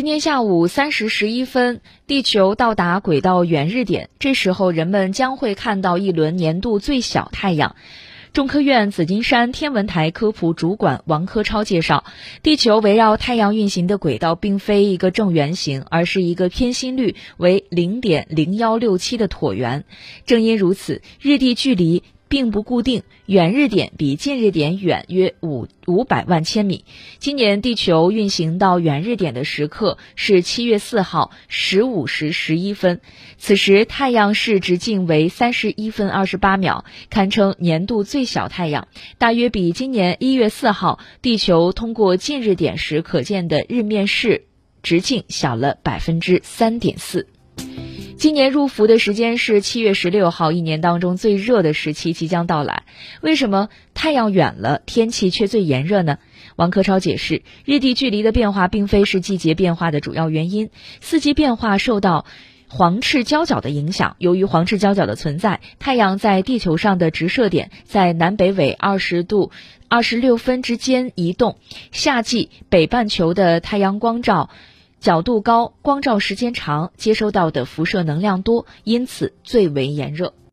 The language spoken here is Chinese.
今天下午三时十一分，地球到达轨道远日点，这时候人们将会看到一轮年度最小太阳。中科院紫金山天文台科普主管王科超介绍，地球围绕太阳运行的轨道并非一个正圆形，而是一个偏心率为零点零幺六七的椭圆。正因如此，日地距离。并不固定，远日点比近日点远约五五百万千米。今年地球运行到远日点的时刻是七月四号十五时十一分，此时太阳视直径为三十一分二十八秒，堪称年度最小太阳，大约比今年一月四号地球通过近日点时可见的日面视直径小了百分之三点四。今年入伏的时间是七月十六号，一年当中最热的时期即将到来。为什么太阳远了，天气却最炎热呢？王科超解释，日地距离的变化并非是季节变化的主要原因，四季变化受到黄赤交角的影响。由于黄赤交角的存在，太阳在地球上的直射点在南北纬二十度二十六分之间移动。夏季北半球的太阳光照。角度高，光照时间长，接收到的辐射能量多，因此最为炎热。